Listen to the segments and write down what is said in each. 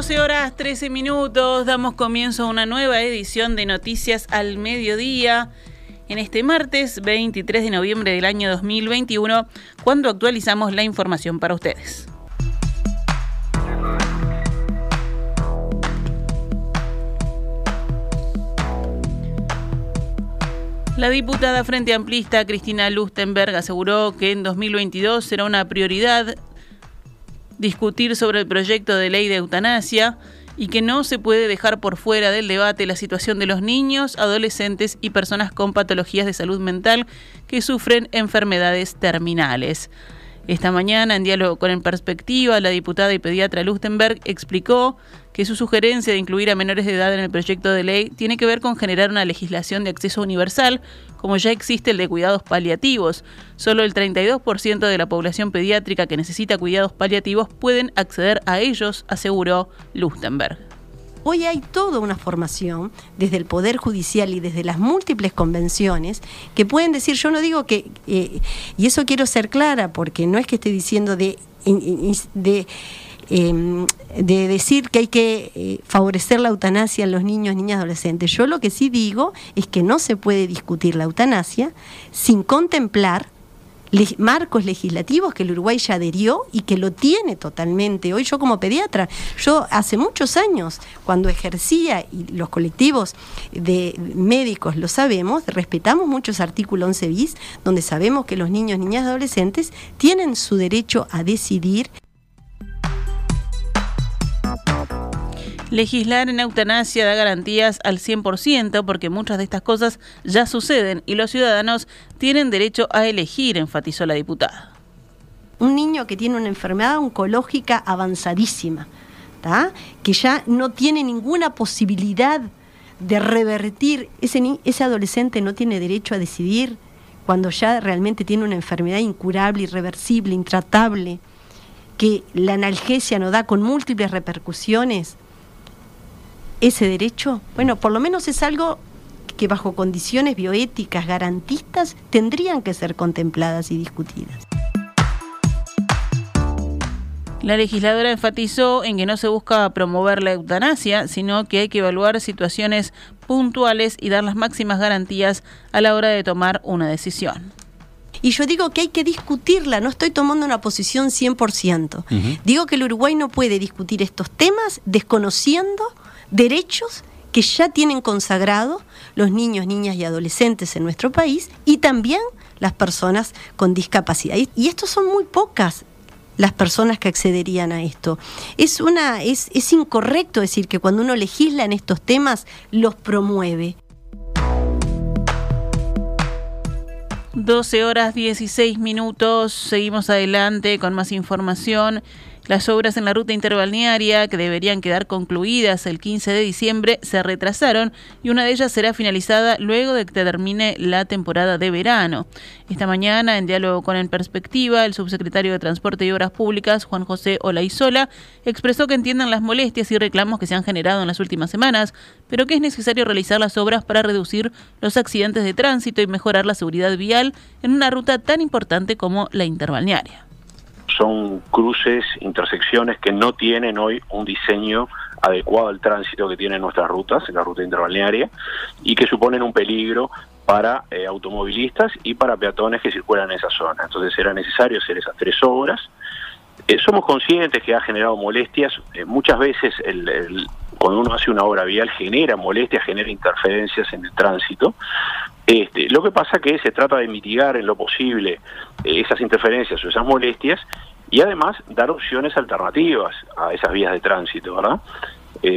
12 horas 13 minutos, damos comienzo a una nueva edición de Noticias al Mediodía. En este martes 23 de noviembre del año 2021, cuando actualizamos la información para ustedes. La diputada Frente Amplista Cristina Lustenberg aseguró que en 2022 será una prioridad discutir sobre el proyecto de ley de eutanasia y que no se puede dejar por fuera del debate la situación de los niños, adolescentes y personas con patologías de salud mental que sufren enfermedades terminales. Esta mañana, en diálogo con En Perspectiva, la diputada y pediatra Lustenberg explicó que su sugerencia de incluir a menores de edad en el proyecto de ley tiene que ver con generar una legislación de acceso universal, como ya existe el de cuidados paliativos. Solo el 32% de la población pediátrica que necesita cuidados paliativos pueden acceder a ellos, aseguró Lustenberg. Hoy hay toda una formación desde el Poder Judicial y desde las múltiples convenciones que pueden decir, yo no digo que, eh, y eso quiero ser clara, porque no es que esté diciendo de, de Em, de decir que hay que eh, favorecer la eutanasia en los niños, niñas, adolescentes. Yo lo que sí digo es que no se puede discutir la eutanasia sin contemplar marcos legislativos que el Uruguay ya adherió y que lo tiene totalmente. Hoy yo como pediatra, yo hace muchos años, cuando ejercía, y los colectivos de médicos lo sabemos, respetamos muchos artículos 11 bis, donde sabemos que los niños, niñas adolescentes tienen su derecho a decidir Legislar en eutanasia da garantías al 100% porque muchas de estas cosas ya suceden y los ciudadanos tienen derecho a elegir, enfatizó la diputada. Un niño que tiene una enfermedad oncológica avanzadísima, que ya no tiene ninguna posibilidad de revertir, ese, ese adolescente no tiene derecho a decidir cuando ya realmente tiene una enfermedad incurable, irreversible, intratable, que la analgesia no da con múltiples repercusiones ese derecho? Bueno, por lo menos es algo que bajo condiciones bioéticas garantistas tendrían que ser contempladas y discutidas. La legisladora enfatizó en que no se busca promover la eutanasia, sino que hay que evaluar situaciones puntuales y dar las máximas garantías a la hora de tomar una decisión. Y yo digo que hay que discutirla, no estoy tomando una posición 100%. Digo que el Uruguay no puede discutir estos temas desconociendo derechos que ya tienen consagrado los niños, niñas y adolescentes en nuestro país y también las personas con discapacidad. Y, estos son muy pocas las personas que accederían a esto. Es, una, es, es incorrecto decir que cuando uno legisla en estos temas los promueve. 12 horas 16 minutos, seguimos adelante con más información. Las obras en la ruta interbalnearia, que deberían quedar concluidas el 15 de diciembre, se retrasaron y una de ellas será finalizada luego de que termine la temporada de verano. Esta mañana, en diálogo con En Perspectiva, el subsecretario de Transporte y Obras Públicas, Juan José Olaizola, expresó que entiendan las molestias y reclamos que se han generado en las últimas semanas, pero que es necesario realizar las obras para reducir los accidentes de tránsito y mejorar la seguridad vial en una ruta tan importante como la interbalnearia son cruces, intersecciones que no tienen hoy un diseño adecuado al tránsito que tienen nuestras rutas, la ruta interbalnearia, y que suponen un peligro para eh, automovilistas y para peatones que circulan en esa zona. Entonces era necesario hacer esas tres obras. Eh, somos conscientes que ha generado molestias. Eh, muchas veces cuando uno hace una obra vial genera molestias, genera interferencias en el tránsito. Este, lo que pasa que se trata de mitigar en lo posible eh, esas interferencias o esas molestias y además dar opciones alternativas a esas vías de tránsito, ¿verdad?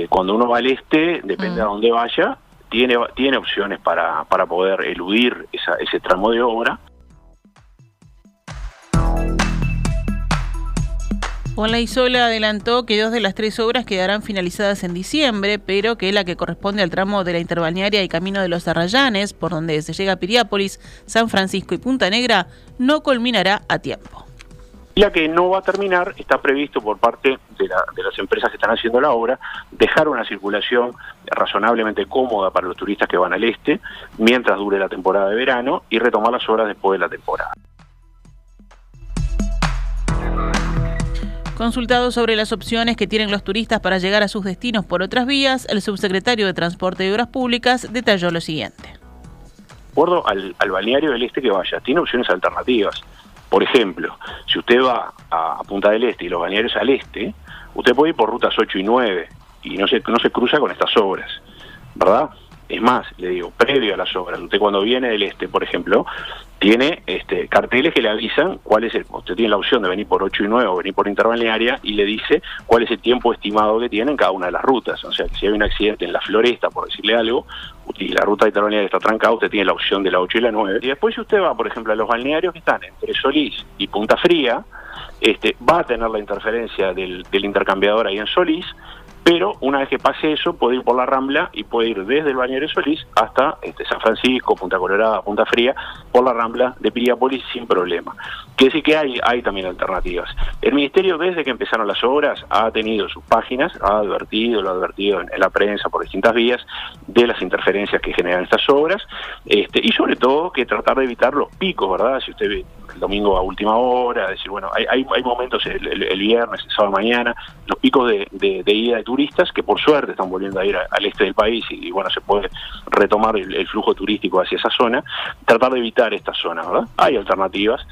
cuando uno va al este, depende a dónde vaya, tiene, tiene opciones para, para poder eludir esa, ese tramo de obra. Isola adelantó que dos de las tres obras quedarán finalizadas en diciembre, pero que la que corresponde al tramo de la Interbalnearia y Camino de los Arrayanes, por donde se llega a Piriápolis, San Francisco y Punta Negra, no culminará a tiempo. La que no va a terminar está previsto por parte de, de, las empresas que están haciendo la obra dejar una circulación razonablemente cómoda para los turistas que van al este mientras dure la temporada de verano y retomar las obras después de la temporada. Consultado sobre las opciones que tienen los turistas para llegar a sus destinos por otras vías, el subsecretario de Transporte y Obras Públicas detalló lo siguiente. Acuerdo al, al balneario del este que vaya, tiene opciones alternativas. Por ejemplo, si usted va a, Punta del Este y los balnearios al este, usted puede ir por rutas 8 y 9 y no se, no se cruza con estas obras, ¿verdad? Es más, le digo, previo a las obras, usted cuando viene del este, por ejemplo, tiene este, carteles que le avisan cuál es el, usted tiene la opción de venir por 8 y 9 o venir por interbalnearia y le dice cuál es el tiempo estimado que tiene en cada una de las rutas. O sea, si hay un accidente en la floresta, por decirle algo, y la ruta interbalnearia está trancada, usted tiene la opción de la 8 y la 9. Y después si usted va, por ejemplo, a los balnearios que están entre Solís y Punta Fría, este, va a tener la interferencia del intercambiador ahí en Solís, pero una vez que pase eso puede ir por la Rambla y puede ir desde el Bañero Solís hasta este, San Francisco, Punta Colorada, Punta Fría, por la Rambla de Piriápolis sin problema. Quiere decir que hay, hay también alternativas. El Ministerio desde que empezaron las obras ha tenido sus páginas, ha advertido, lo ha advertido en, la prensa por distintas vías de las interferencias que generan estas obras este, y sobre todo que tratar de evitar los picos, ¿verdad? Si usted domingo a última hora, decir, bueno, hay, hay, hay momentos el, viernes, el sábado mañana, los picos de, de, de ida de turistas que por suerte están volviendo a ir al este del país y, bueno, se puede retomar el, flujo turístico hacia esa zona, tratar de evitar esta zona, ¿verdad? Hay alternativas.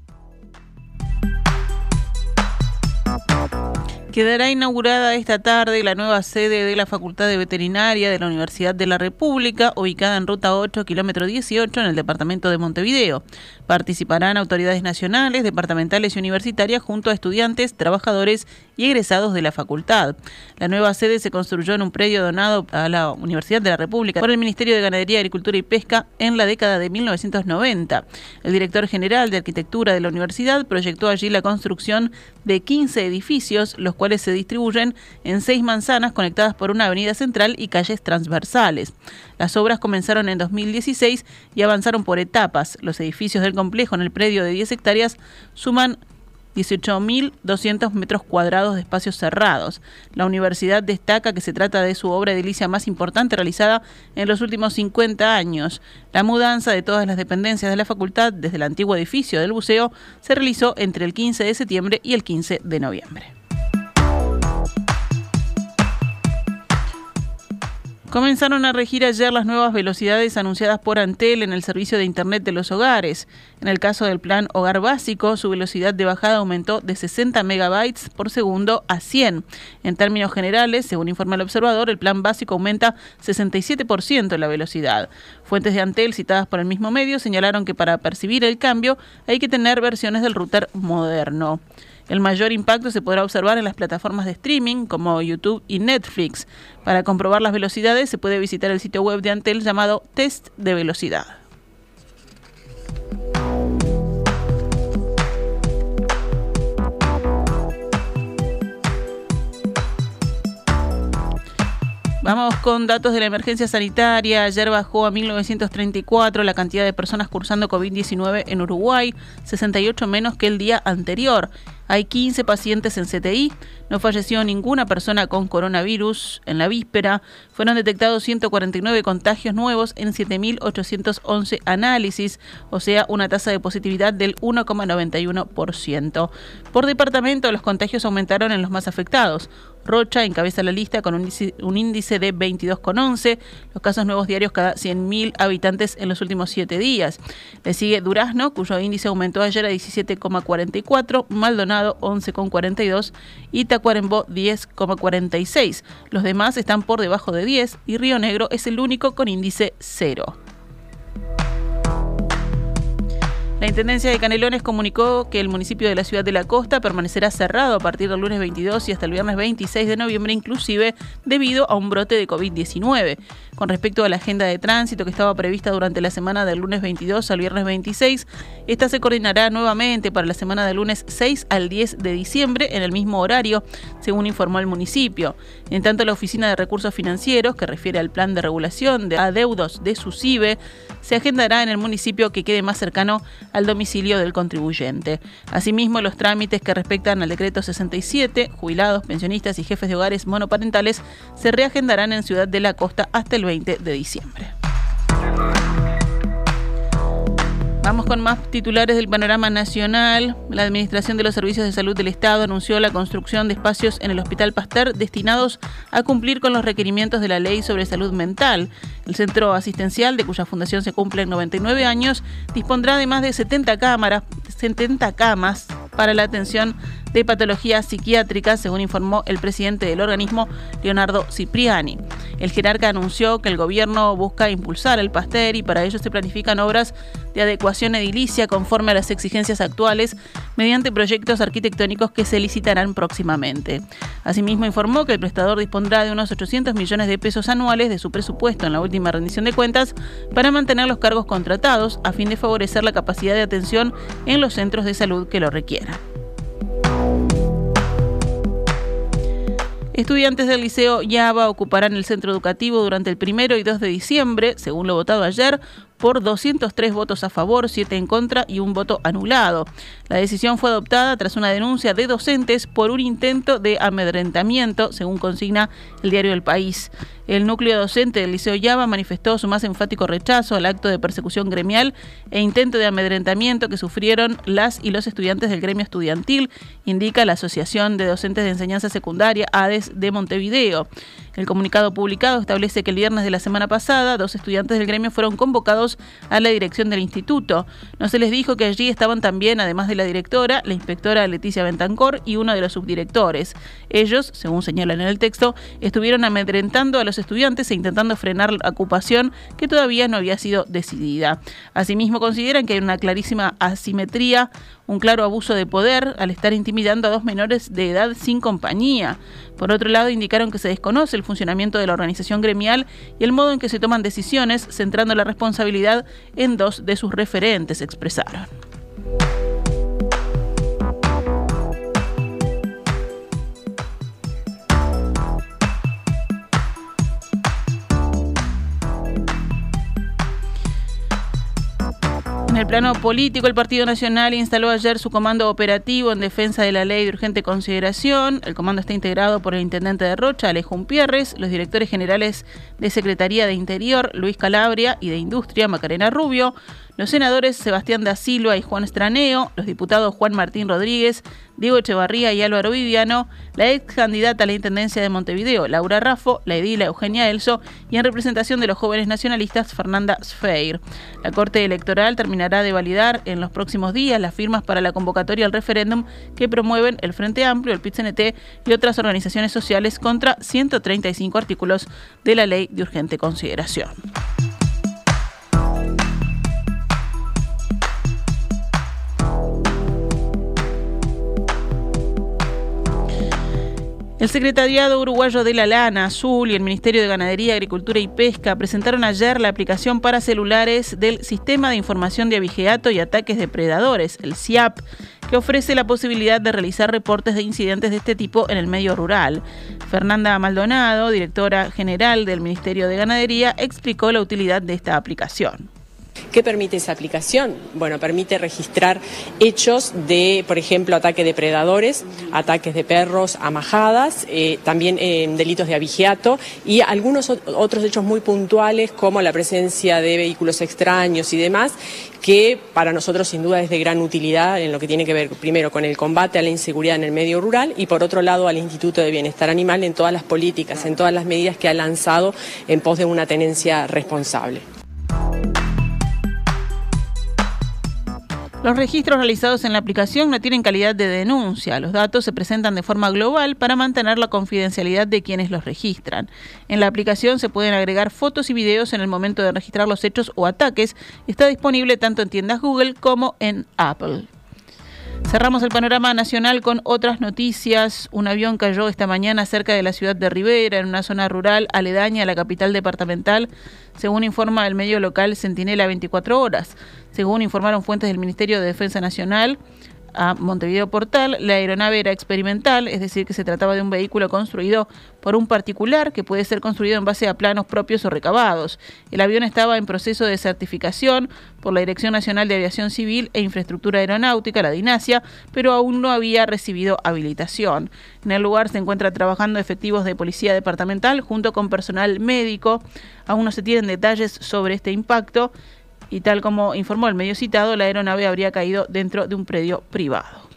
Quedará inaugurada esta tarde la nueva sede de la Facultad de Veterinaria de la Universidad de la República, ubicada en Ruta 8, kilómetro 18, en el departamento de Montevideo. Participarán autoridades nacionales, departamentales y universitarias junto a estudiantes, trabajadores egresados de la facultad. La nueva sede se construyó en un predio donado a la Universidad de la República por el Ministerio de Ganadería, Agricultura y Pesca en la década de 1990. El director general de Arquitectura de la universidad proyectó allí la construcción de 15 edificios, los cuales se distribuyen en seis manzanas conectadas por una avenida central y calles transversales. Las obras comenzaron en 2016 y avanzaron por etapas. Los edificios del complejo en el predio de 10 hectáreas suman 18.200 metros cuadrados de espacios cerrados. La universidad destaca que se trata de su obra edilicia más importante realizada en los últimos 50 años. La mudanza de todas las dependencias de la facultad desde el antiguo edificio del buceo se realizó entre el 15 de septiembre y el 15 de noviembre. Comenzaron a regir ayer las nuevas velocidades anunciadas por Antel en el servicio de Internet de los hogares. En el caso del plan Hogar Básico, su velocidad de bajada aumentó de 60 megabytes por segundo a 100. En términos generales, según informa el observador, el plan básico aumenta 67% la velocidad. Fuentes de Antel citadas por el mismo medio señalaron que para percibir el cambio hay que tener versiones del router moderno. El mayor impacto se podrá observar en las plataformas de streaming como YouTube y Netflix. Para comprobar las velocidades se puede visitar el sitio web de Antel llamado Test de Velocidad. Vamos con datos de la emergencia sanitaria. Ayer bajó a 1934 la cantidad de personas cursando COVID-19 en Uruguay, 68 menos que el día anterior. Hay 15 pacientes en CTI, no falleció ninguna persona con coronavirus en la víspera, fueron detectados 149 contagios nuevos en 7.811 análisis, o sea, una tasa de positividad del 1,91%. Por departamento, los contagios aumentaron en los más afectados. Rocha encabeza la lista con un índice, de 22,11, los casos nuevos diarios cada 100.000 habitantes en los últimos 7 días. Le sigue Durazno, cuyo índice aumentó ayer a 17,44, Maldonado 11,42 y Tacuarembó 10,46. Los demás están por debajo de 10 y Río Negro es el único con índice 0. La Intendencia de Canelones comunicó que el municipio de la ciudad de la costa permanecerá cerrado a partir del lunes 22 y hasta el viernes 26 de noviembre, inclusive debido a un brote de COVID-19. Con respecto a la agenda de tránsito que estaba prevista durante la semana del lunes 22 al viernes 26, esta se coordinará nuevamente para la semana del lunes 6 al 10 de diciembre en el mismo horario, según informó el municipio. En tanto, la Oficina de Recursos Financieros, que refiere al plan de regulación de adeudos de SUSIBE, se agendará en el municipio que quede más cercano al domicilio del contribuyente. Asimismo, los trámites que respectan al decreto 67, jubilados, pensionistas y jefes de hogares monoparentales, se reagendarán en Ciudad de la Costa hasta el 20 de diciembre. Vamos con más titulares del panorama nacional. La Administración de los Servicios de Salud del Estado anunció la construcción de espacios en el Hospital Pasteur destinados a cumplir con los requerimientos de la Ley sobre Salud Mental. El centro asistencial, de cuya fundación se cumplen 99 años, dispondrá de más de 70 cámaras, 70 camas para la atención de patologías psiquiátricas, según informó el presidente del organismo, Leonardo Cipriani. El jerarca anunció que el gobierno busca impulsar el Pasteur y para ello se planifican obras de adecuación edilicia conforme a las exigencias actuales mediante proyectos arquitectónicos que se licitarán próximamente. Asimismo informó que el prestador dispondrá de unos 800 millones de pesos anuales de su presupuesto en la última rendición de cuentas para mantener los cargos contratados a fin de favorecer la capacidad de atención en los centros de salud que lo requieran. Estudiantes del Liceo Yaba ocuparán el centro educativo durante el primero y 2 de diciembre, según lo votado ayer, por 203 votos a favor, 7 en contra y un voto anulado. La decisión fue adoptada tras una denuncia de docentes por un intento de amedrentamiento, según consigna el diario El País. El núcleo docente del Liceo Yaba manifestó su más enfático rechazo al acto de persecución gremial e intento de amedrentamiento que sufrieron las y los estudiantes del gremio estudiantil, indica la Asociación de Docentes de Enseñanza Secundaria, ADES, de Montevideo. El comunicado publicado establece que el viernes de la semana pasada, dos estudiantes del gremio fueron convocados a la dirección del instituto. No se les dijo que allí estaban también, además de la directora, la inspectora Leticia Bentancor y uno de los subdirectores. Ellos, según señalan en el texto, estuvieron amedrentando a los estudiantes e intentando frenar la ocupación que todavía no había sido decidida. Asimismo, consideran que hay una clarísima asimetría, un claro abuso de poder al estar intimidando a dos menores de edad sin compañía. Por otro lado, indicaron que se desconoce el funcionamiento de la organización gremial y el modo en que se toman decisiones, centrando la responsabilidad en dos de sus referentes, expresaron. El plano político, el Partido Nacional instaló ayer su comando operativo en defensa de la ley de urgente consideración. El comando está integrado por el intendente de Rocha, Alejo Pierres, los directores generales de Secretaría de Interior, Luis Calabria, y de Industria, Macarena Rubio, los senadores Sebastián da Silva y Juan Estraneo, los diputados Juan Martín Rodríguez, Diego Echevarría y Álvaro Viviano, la ex candidata a la Intendencia de Montevideo, Laura Raffo, la edila Eugenia Elso y en representación de los jóvenes nacionalistas, Fernanda Sfeir. La Corte Electoral terminará de validar en los próximos días las firmas para la convocatoria al referéndum que promueven el Frente Amplio, el PIT-CNT y otras organizaciones sociales contra 135 artículos de la Ley de Urgente Consideración. El Secretariado Uruguayo de la Lana Azul y el Ministerio de Ganadería, Agricultura y Pesca presentaron ayer la aplicación para celulares del Sistema de Información de Abigeato y Ataques Depredadores, el CIAP, que ofrece la posibilidad de realizar reportes de incidentes de este tipo en el medio rural. Fernanda Maldonado, directora general del Ministerio de Ganadería, explicó la utilidad de esta aplicación. ¿Qué permite esa aplicación? Bueno, permite registrar hechos de, por ejemplo, ataque de predadores, ataques de perros a majadas, eh, también delitos de abigeato y algunos otros hechos muy puntuales como la presencia de vehículos extraños y demás, que para nosotros sin duda es de gran utilidad en lo que tiene que ver primero con el combate a la inseguridad en el medio rural y por otro lado al Instituto de Bienestar Animal en todas las políticas, en todas las medidas que ha lanzado en pos de una tenencia responsable. Los registros realizados en la aplicación no tienen calidad de denuncia. Los datos se presentan de forma global para mantener la confidencialidad de quienes los registran. En la aplicación se pueden agregar fotos y videos en el momento de registrar los hechos o ataques. Está disponible tanto en tiendas Google como en Apple. Cerramos el panorama nacional con otras noticias. Un avión cayó esta mañana cerca de la ciudad de Rivera, en una zona rural aledaña a la capital departamental, según informa el medio local Centinela 24 Horas. Según informaron fuentes del Ministerio de Defensa Nacional, a Montevideo Portal, la aeronave era experimental, es decir, que se trataba de un vehículo construido por un particular que puede ser construido en base a planos propios o recabados. El avión estaba en proceso de certificación por la Dirección Nacional de Aviación Civil e Infraestructura Aeronáutica, la DINASIA, pero aún no había recibido habilitación. En el lugar se encuentra trabajando efectivos de policía departamental junto con personal médico. Aún no se tienen detalles sobre este impacto y tal como informó el medio citado, la aeronave habría caído dentro de un predio privado.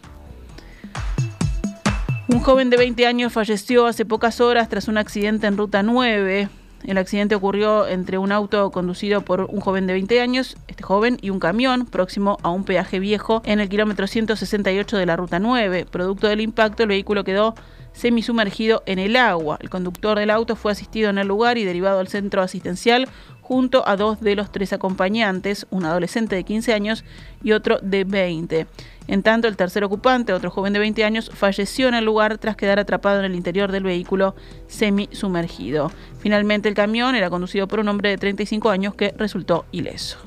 Un joven de 20 años falleció hace pocas horas tras un accidente en Ruta 9. El accidente ocurrió entre un auto conducido por un joven de 20 años, este joven, y un camión próximo a un peaje viejo en el kilómetro 168 de la Ruta 9. Producto del impacto, el vehículo quedó semisumergido en el agua. El conductor del auto fue asistido en el lugar y derivado al centro asistencial junto a dos de los tres acompañantes, un adolescente de 15 años y otro de 20. En tanto, el tercer ocupante, otro joven de 20 años, falleció en el lugar tras quedar atrapado en el interior del vehículo semi-sumergido. Finalmente, el camión era conducido por un hombre de 35 años que resultó ileso.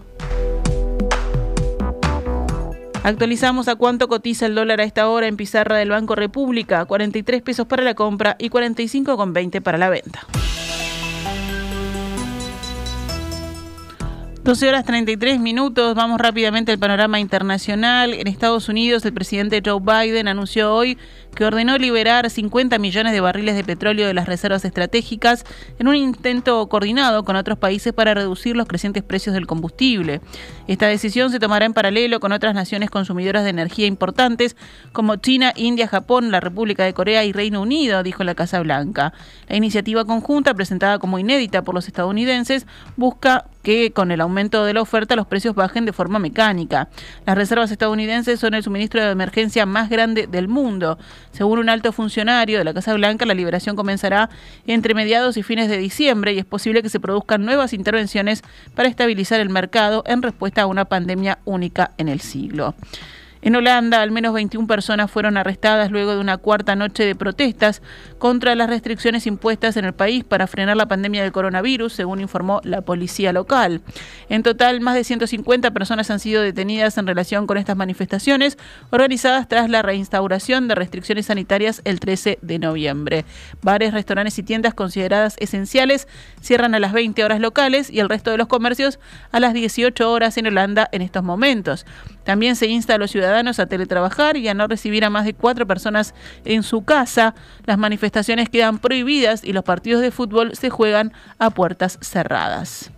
Actualizamos a cuánto cotiza el dólar a esta hora en pizarra del Banco República, 43 pesos para la compra y 45,20 para la venta. 12 horas 33 minutos, vamos rápidamente al panorama internacional. En Estados Unidos, el presidente Joe Biden anunció hoy que ordenó liberar 50 millones de barriles de petróleo de las reservas estratégicas en un intento coordinado con otros países para reducir los crecientes precios del combustible. Esta decisión se tomará en paralelo con otras naciones consumidoras de energía importantes como China, India, Japón, la República de Corea y Reino Unido, dijo la Casa Blanca. La iniciativa conjunta, presentada como inédita por los estadounidenses, busca que con el aumento de la oferta los precios bajen de forma mecánica. Las reservas estadounidenses son el suministro de emergencia más grande del mundo. Según un alto funcionario de la Casa Blanca, la liberación comenzará entre mediados y fines de diciembre y es posible que se produzcan nuevas intervenciones para estabilizar el mercado en respuesta a una pandemia única en el siglo. En Holanda, al menos 21 personas fueron arrestadas luego de una cuarta noche de protestas contra las restricciones impuestas en el país para frenar la pandemia del coronavirus, según informó la policía local. En total, más de 150 personas han sido detenidas en relación con estas manifestaciones organizadas tras la reinstauración de restricciones sanitarias el 13 de noviembre. Bares, restaurantes y tiendas consideradas esenciales cierran a las 20 horas locales y el resto de los comercios a las 18 horas en Holanda en estos momentos. También se insta a los ciudadanos a teletrabajar y a no recibir a más de cuatro personas en su casa. Las manifestaciones quedan prohibidas y los partidos de fútbol se juegan a puertas cerradas.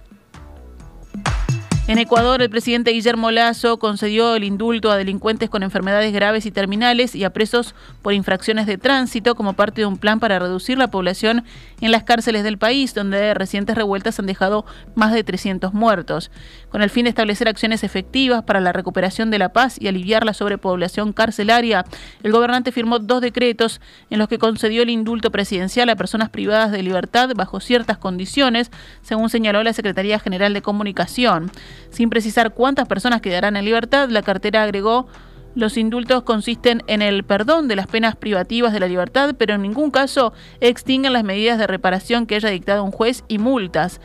En Ecuador, el presidente Guillermo Lazo concedió el indulto a delincuentes con enfermedades graves y terminales y a presos por infracciones de tránsito como parte de un plan para reducir la población en las cárceles del país, donde recientes revueltas han dejado más de 300 muertos. Con el fin de establecer acciones efectivas para la recuperación de la paz y aliviar la sobrepoblación carcelaria, el gobernante firmó dos decretos en los que concedió el indulto presidencial a personas privadas de libertad bajo ciertas condiciones, según señaló la Secretaría General de Comunicación. Sin precisar cuántas personas quedarán en libertad, la cartera agregó los indultos consisten en el perdón de las penas privativas de la libertad, pero en ningún caso extinguen las medidas de reparación que haya dictado un juez y multas.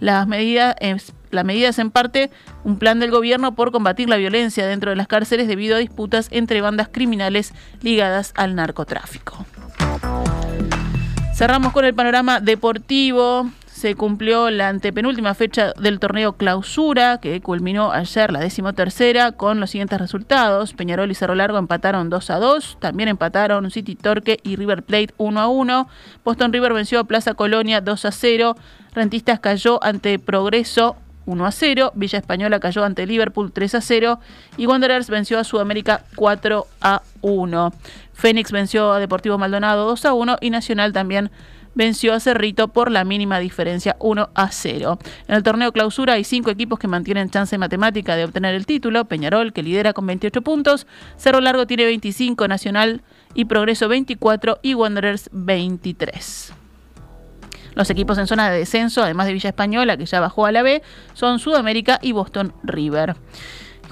Las medidas, la medida es en parte un plan del gobierno por combatir la violencia dentro de las cárceles debido a disputas entre bandas criminales ligadas al narcotráfico. Cerramos con el panorama deportivo se cumplió la antepenúltima fecha del torneo clausura, que culminó ayer la decimotercera, con los siguientes resultados. Peñarol y Cerro Largo empataron 2 a 2, también empataron City Torque y River Plate 1 a 1. Boston River venció a Plaza Colonia 2 a 0. Rentistas cayó ante Progreso 1 a 0, Villa Española cayó ante Liverpool 3 a 0 y Wanderers venció a Sudamérica 4 a 1. Fénix venció a Deportivo Maldonado 2 a 1 y Nacional también venció a Cerrito por la mínima diferencia 1 a 0. En el torneo clausura hay cinco equipos que mantienen chance matemática de obtener el título. Peñarol, que lidera con 28 puntos. Cerro Largo tiene 25, Nacional y Progreso 24 y Wanderers 23. Los equipos en zona de descenso, además de Villa Española, que ya bajó a la B, son Sudamérica y Boston River.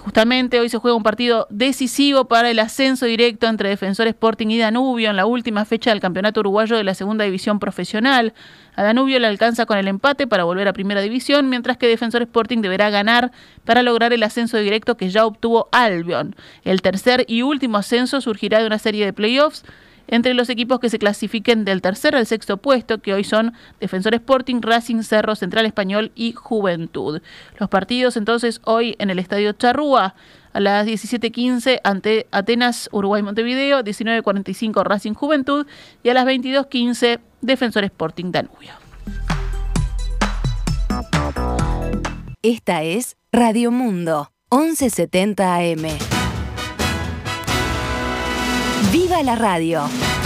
Justamente hoy se juega un partido decisivo para el ascenso directo entre Defensor Sporting y Danubio en la última fecha del Campeonato Uruguayo de la Segunda División Profesional. A Danubio le alcanza con el empate para volver a Primera División, mientras que Defensor Sporting deberá ganar para lograr el ascenso directo que ya obtuvo Albion. El tercer y último ascenso surgirá de una serie de playoffs entre los equipos que se clasifiquen del tercer al sexto puesto, que hoy son Defensor Sporting, Racing, Cerro, Central Español y Juventud. Los partidos entonces hoy en el Estadio Charrúa a las 17.15 ante Atenas, Uruguay, Montevideo, 19.45 Racing Juventud y a las 22.15 Defensor Sporting Danubio. Esta es Radio Mundo, 1170 AM. ¡Viva la radio!